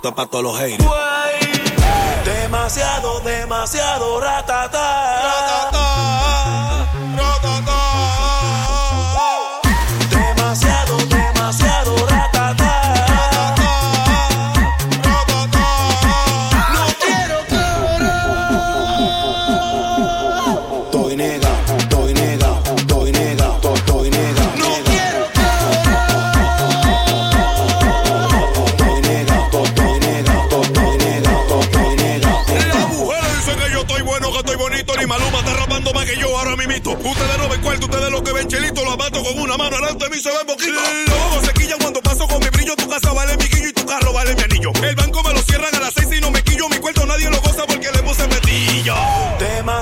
esto es para todos los haters. Demasiado, demasiado ratata.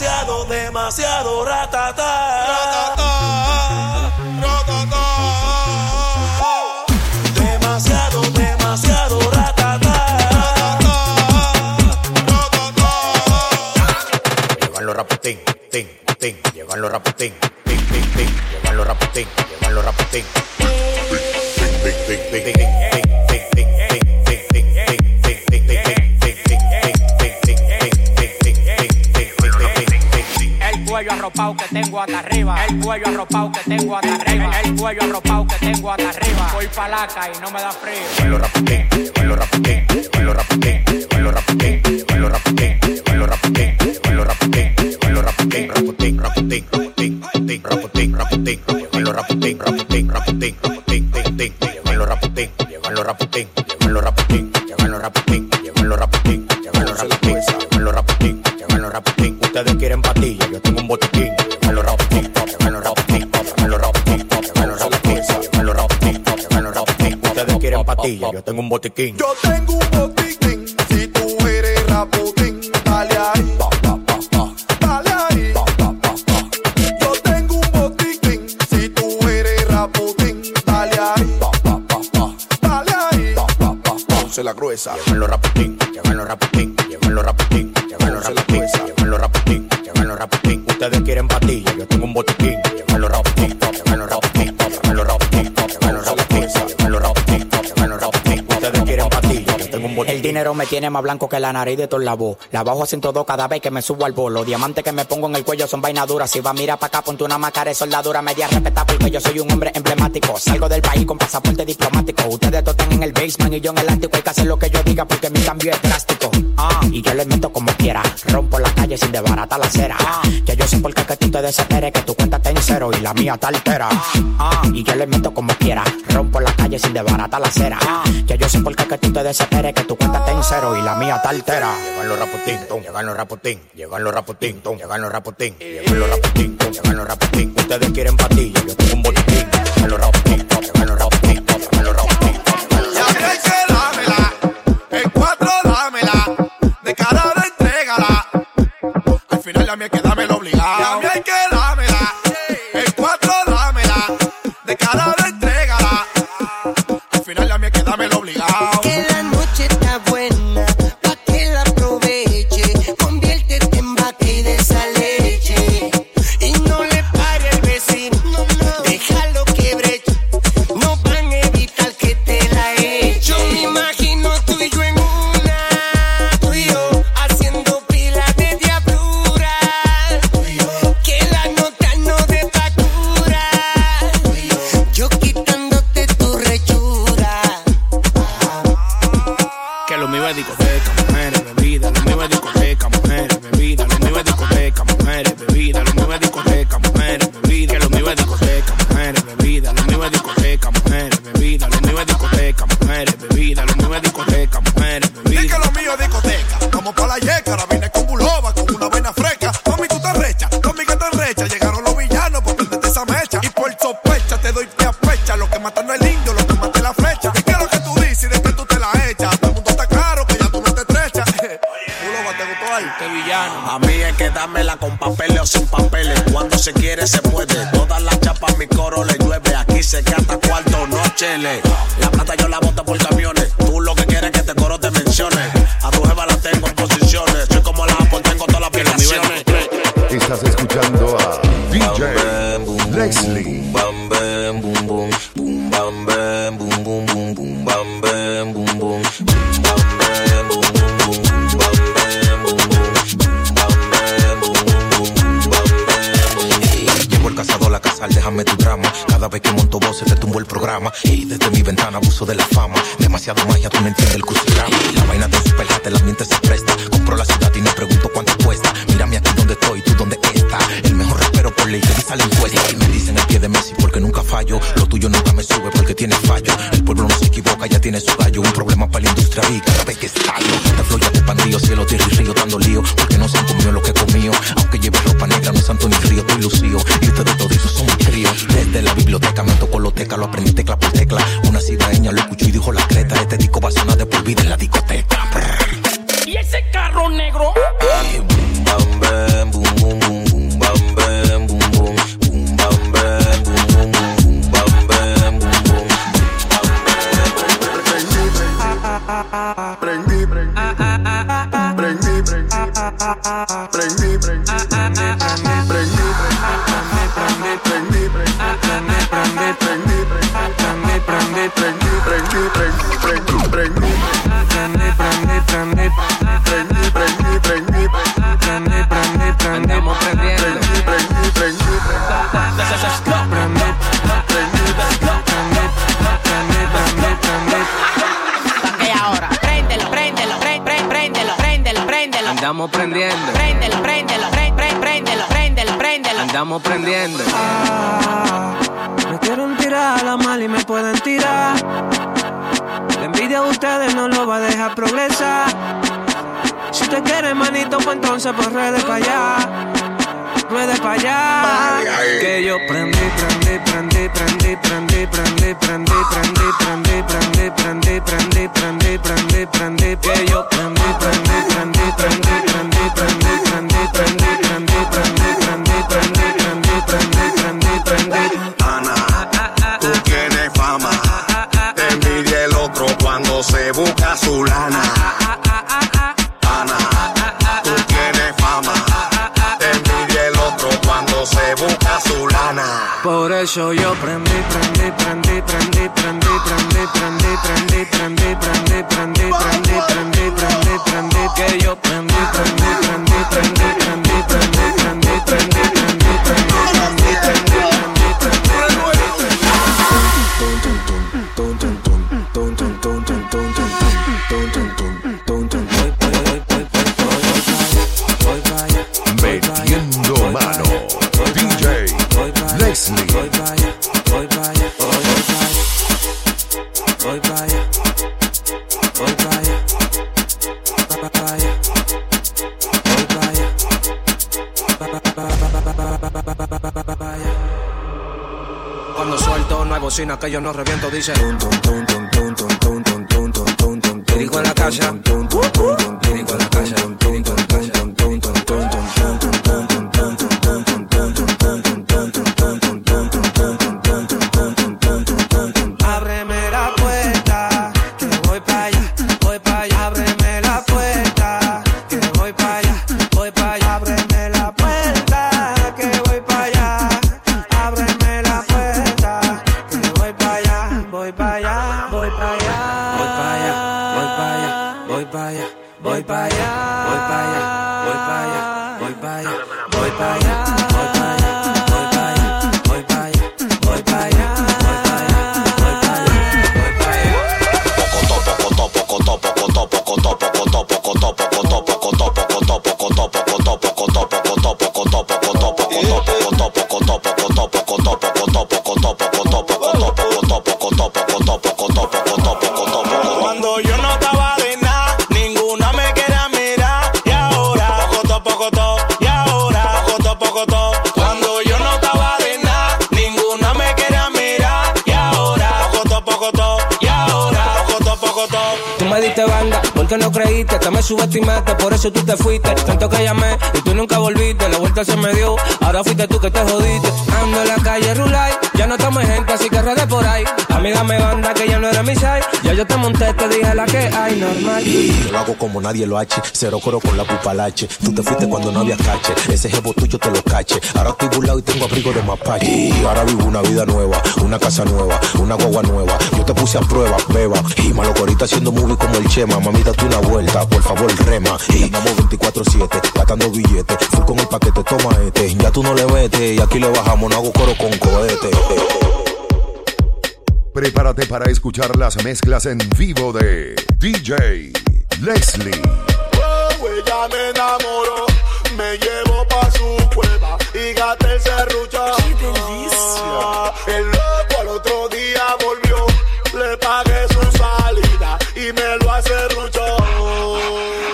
Demasiado, demasiado ratata. cuello arropado que tengo hasta arriba. El cuello arropado que tengo hasta arriba. El, cuello arropado que tengo hasta arriba. Voy palaca y no me da frío. Con lo con lo con lo con lo con lo con lo con lo con lo con lo. quieren patilla. Yo tengo un botiquín. Ustedes quieren patilla. Yo tengo un botiquín. Yo tengo un botiquín. Si tú eres raputín, dale ahí. la gruesa. Llévenlo rapidito. Ustedes quieren patilla, yo tengo un botiquín. Me tiene más blanco que la nariz de todos la voz. La bajo a 102 cada vez que me subo al bolo. Diamantes que me pongo en el cuello son vaina duras. Si va a mirar pa' acá, ponte una máscara de soldadura media respeta porque yo soy un hombre emblemático. Salgo del país con pasaporte diplomático. Ustedes están en el basement y yo en el ático. Hay que hacer lo que yo diga porque mi cambio es drástico. Ah, y yo le meto como quiera. Rompo la calle sin desbaratar la acera. Ah, que yo sé por qué que tú te desesperes, que tu cuenta está en cero y la mía está altera. Ah, y yo le meto como quiera. Rompo la calle sin desbaratar la acera. Ah, que yo sé por qué que tú te desesperes, que tu cuenta está en y la mía está altera. Llegan los raputín, tum, llegan los raputín, llegan los raputín, tum, llegan los raputín, llegan los raputín, tum, llegan los raputín. Ustedes quieren patilla, yo tengo un botiquín. Llegan los raputín, llegan los raputín, cha. Boom, bam, bam, boom, boom, el programa. Y desde mi ventana abuso de la fama. Demasiado magia, tú no entiendes el crucigrama. La vaina de super el ambiente se presta. Compro la ciudad y no pregunto cuánto cuesta. Mírame aquí donde estoy, tú donde estás. El mejor rapero por ley que dice la. Y me dicen el pie de Messi porque nunca fallo. Lo tuyo nunca me sube porque tiene fallo. El pueblo no se equivoca, ya tiene su gallo. Un problema para la industria y cada vez que estallo. Te floya de pandillo, cielo, tierra y río dando lío. Porque no se han comido lo que he comido. Aunque lleve ropa negra, no es santo ni frío, estoy lucido. Y ustedes todos son mis críos. Desde la biblioteca me tocó loteca, lo aprendí tecla por tecla. Una cidaeña lo escuchó y dijo la creta. Este disco va a sonar de por vida en la discoteca. ¿Y ese carro negro? Boom, bam, bam, boom, boom, Ah. Andamos prendiendo. Préndelo, préndelo, pre- préndelo, préndelo, préndelo. Andamos prendiendo. Me quieren tirar a la mal y me pueden tirar. La envidia de ustedes no lo va a dejar progresar. Si te quieren manito, pues entonces pues ruede para allá. Para allá. Que yo prendí, prendí, prendí, prendí, prendí, prendí, prendí, prendí, prendí, prendí, prendí, prendí, prendí, prendí, prendí, que yo prendí, prendí, prendí, prendí, prendí, prendí, prendí, prendí, prendí, prendí, prendí, prendí, prendí, prendí, prendí, prendí. Ana, tú tienes fama. Te envidia el otro cuando se busca su lana. Por eso yo prendí, prendí, prendí, prendí, prendí, prendí, prendí, prendí, prendí, prendí, prendí, prendí, prendí, prendí, prendí, que yo prendí, prendí, prendí, prendí, prendí, prendí, prendí, prendí, voy para allá, voy para allá, para allá, voy para allá, voy para allá. Cuando suelto no hay bocina que yo no reviento, dice. Dirigo en la casa. Dirigo en Tú me diste banda porque no creíste, te me subestimaste, por eso tú te fuiste. Tanto que llamé y tú nunca volviste, la vuelta se me dio, ahora fuiste tú que te jodiste. Ando en la calle Rulay, ya no tomo gente, así que rede por ahí. Amiga me banda que ya no era mi side, ya yo te monté, te dije la que hay, normal. Yo lo hago como nadie lo hache, cero coro con la pupalache. Tú te fuiste cuando no había cache, ese jevo tuyo te lo cache. Ahora estoy burlado y tengo abrigo de mapache. Y ahora vivo una vida nueva, una casa nueva, una guagua nueva. Yo te puse a prueba, beba. Y malo que ahorita haciendo movie como el Chema. Mami, date una vuelta, por favor, rema. Y vamos 24-7, gastando billetes. Full con el paquete, toma este. Ya tú no le metes y aquí le bajamos, no hago coro con cohete. Prepárate para escuchar las mezclas en vivo de DJ Leslie. Oh, ella me enamoró, me llevó pa' su cueva y gasté el serrucho. ¡Qué delicia! El loco al otro día volvió, le pagué su salida y me lo hace rucho.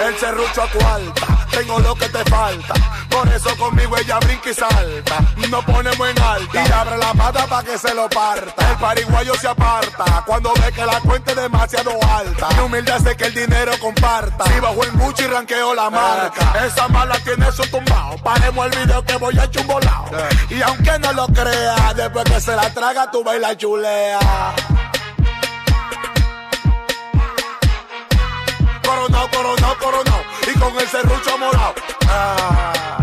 El serrucho a cuarta, tengo lo que te falta. Por eso conmigo ella brinca y salta. Nos ponemos en alta y abre la pata pa' que se lo parta. El pariguayo se aparta cuando ve que la cuenta es demasiado alta. Mi humilde hace que el dinero comparta. Si bajo el mucho y ranqueo la marca. Esa mala tiene su tumbao. Paremos el video que voy a chumbolao. Y aunque no lo crea, después que se la traga, tú baila chulea. Con el serrucho morado. Ah.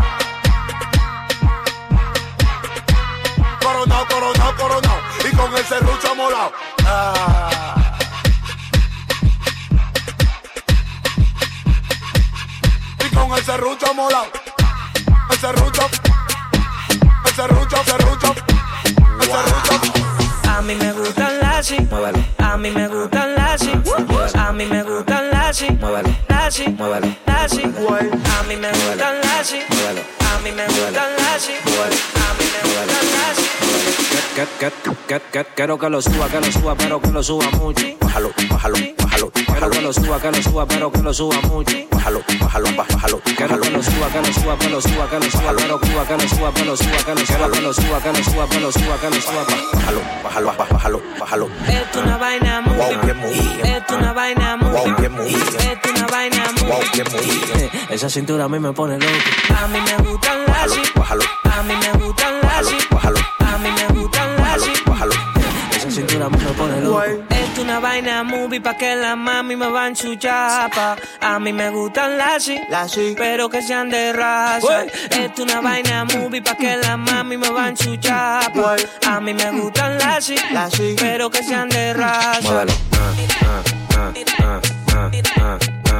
Coronao, coronao, coronao. Y con el serrucho morado. Ah. Y con el serrucho morado. El serrucho. El serrucho, serrucho. El serrucho. A mí me gustan las a mí me gustan las a mí me gustan las así, las así, así, a mí me gustan así, a mí me gustan así, a mí me gustan así. Quiero que lo suba, que lo suba, pero que lo suba mucho. Bájalo, bájalo, bájalo. Quiero que lo suba, que lo suba, pero que lo suba mucho. Bájalo, bájalo, bájalo. Quiero que lo suba, que lo suba, que lo suba, que lo suba, pero que suba, que lo suba, que lo suba, que lo suba, que lo suba, que lo suba, que lo suba, que lo suba. Bájalo, bájalo, bájalo, bájalo. Esto una vaina movie, esto una vaina movie, esto una vaina Esa cintura a mí me pone loco. A mí me gustan las así, a mí me gustan las así, a mí me gustan las así. Esa cintura a mí me pone loco. Esto una vaina movie pa' que la mami me va en su chapa. A mí me gustan las pero que sean de raza. Esto una vaina movie pa' que la mami me va en su chapa. A mí me gustan las pero que sean de raza. Muévelo. Ah, ah, ah, ah, ah,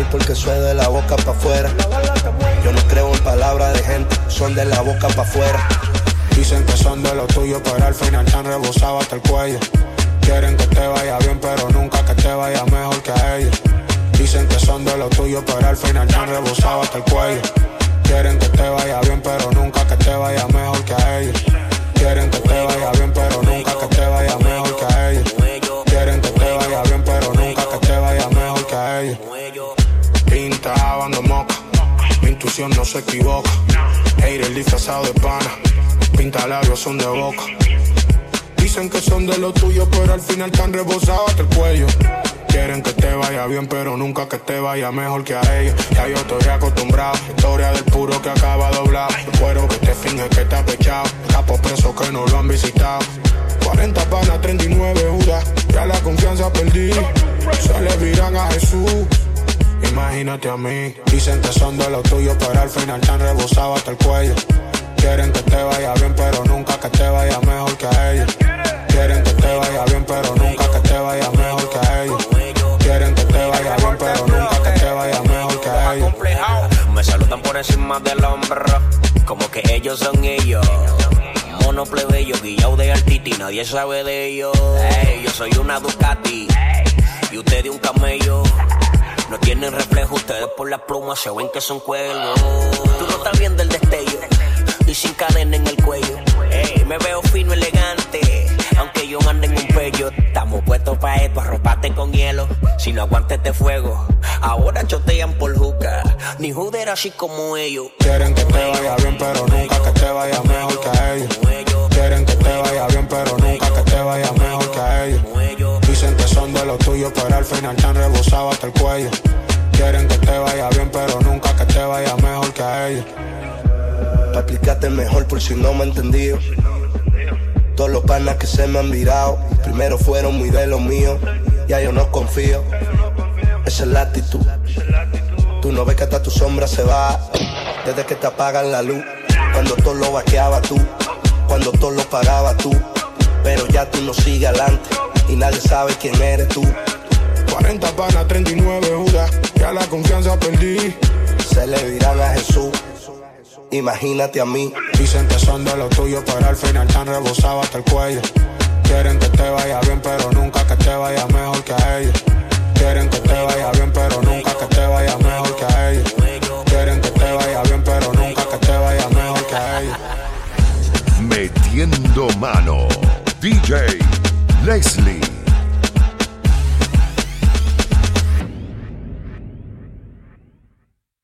Porque soy de la boca pa' afuera. Yo no creo en palabras de gente, son de la boca pa' afuera. Dicen que son de lo tuyo, pero al final te han rebosado hasta el cuello. Quieren que te vaya bien, pero nunca que te vaya mejor que a ellos. Dicen que son de lo tuyo, pero al final te han rebosado hasta el cuello. Quieren que te vaya bien, pero nunca que te vaya mejor que a ellos. Quieren que te vaya bien, pero nunca que te vaya mejor que a ellos. Quieren que te vaya bien, pero nunca que te vaya mejor que a ellos. Pinta lavando moca, mi intuición no se equivoca. Hater disfrazado de pana, pinta labios son de boca. Dicen que son de lo tuyo, pero al final están rebosados hasta el cuello. Quieren que te vaya bien, pero nunca que te vaya mejor que a ellos. Ya yo estoy acostumbrado. Historia del puro que acaba doblado. El cuero que te finge que está pechado. Capos presos que no lo han visitado. 40 panas, 39 judas. Ya la confianza perdí. Se le viran a Jesús. Dicen que son de lo tuyo, pero al final están rebosados hasta el cuello. Quieren que te vaya bien, pero nunca que te vaya mejor que a ellos. Quieren que te vaya bien, pero nunca que te vaya mejor que a ellos. Quieren que te vaya bien, pero nunca que te vaya mejor que a ellos. Me saludan por encima del hombro, como que ellos son ellos. Mono plebeyo, guillao de altiti, nadie sabe de ellos. Ey, yo soy una Ducati y usted de un camello. No tienen reflejo, ustedes por las plumas se ven que son cuernos. Tú no estás viendo el destello y sin cadena en el cuello. Ey, me veo fino, elegante, aunque yo ande en un pello. Estamos puestos pa' esto, arropate con hielo. Si no aguantes este fuego, ahora chotean por juca. Ni juder así como ellos. Quieren que te vaya bien, pero nunca que te vaya mejor que a ellos. Quieren que te vaya bien, pero nunca que te vaya mejor que a ellos. De lo tuyo, pero al final te han rebosado hasta el cuello. Quieren que te vaya bien, pero nunca que te vaya mejor que a ellos. Pa' explicarte mejor por si no me he entendido. Todos los panas que se me han virado, primero fueron muy de lo mío. Ya yo no confío, esa es la actitud. Tú no ves que hasta tu sombra se va desde que te apagan la luz. Cuando todo lo vaqueaba tú, cuando todo lo pagaba tú. Pero ya tú no sigues adelante y nadie sabe quién eres tú. 40 panas, 39 judas, ya la confianza perdí. Se le dirán a Jesús, imagínate a mí. Dicen que son de lo tuyo, pero al final están rebosados hasta el cuello. Quieren que te vaya bien, pero nunca que te vaya mejor que a ellos. Quieren que te vaya bien, pero nunca que te vaya mejor que a ellos. Quieren que te vaya bien, pero nunca que te vaya mejor que a ellos. Metiendo mano. DJ Leslie.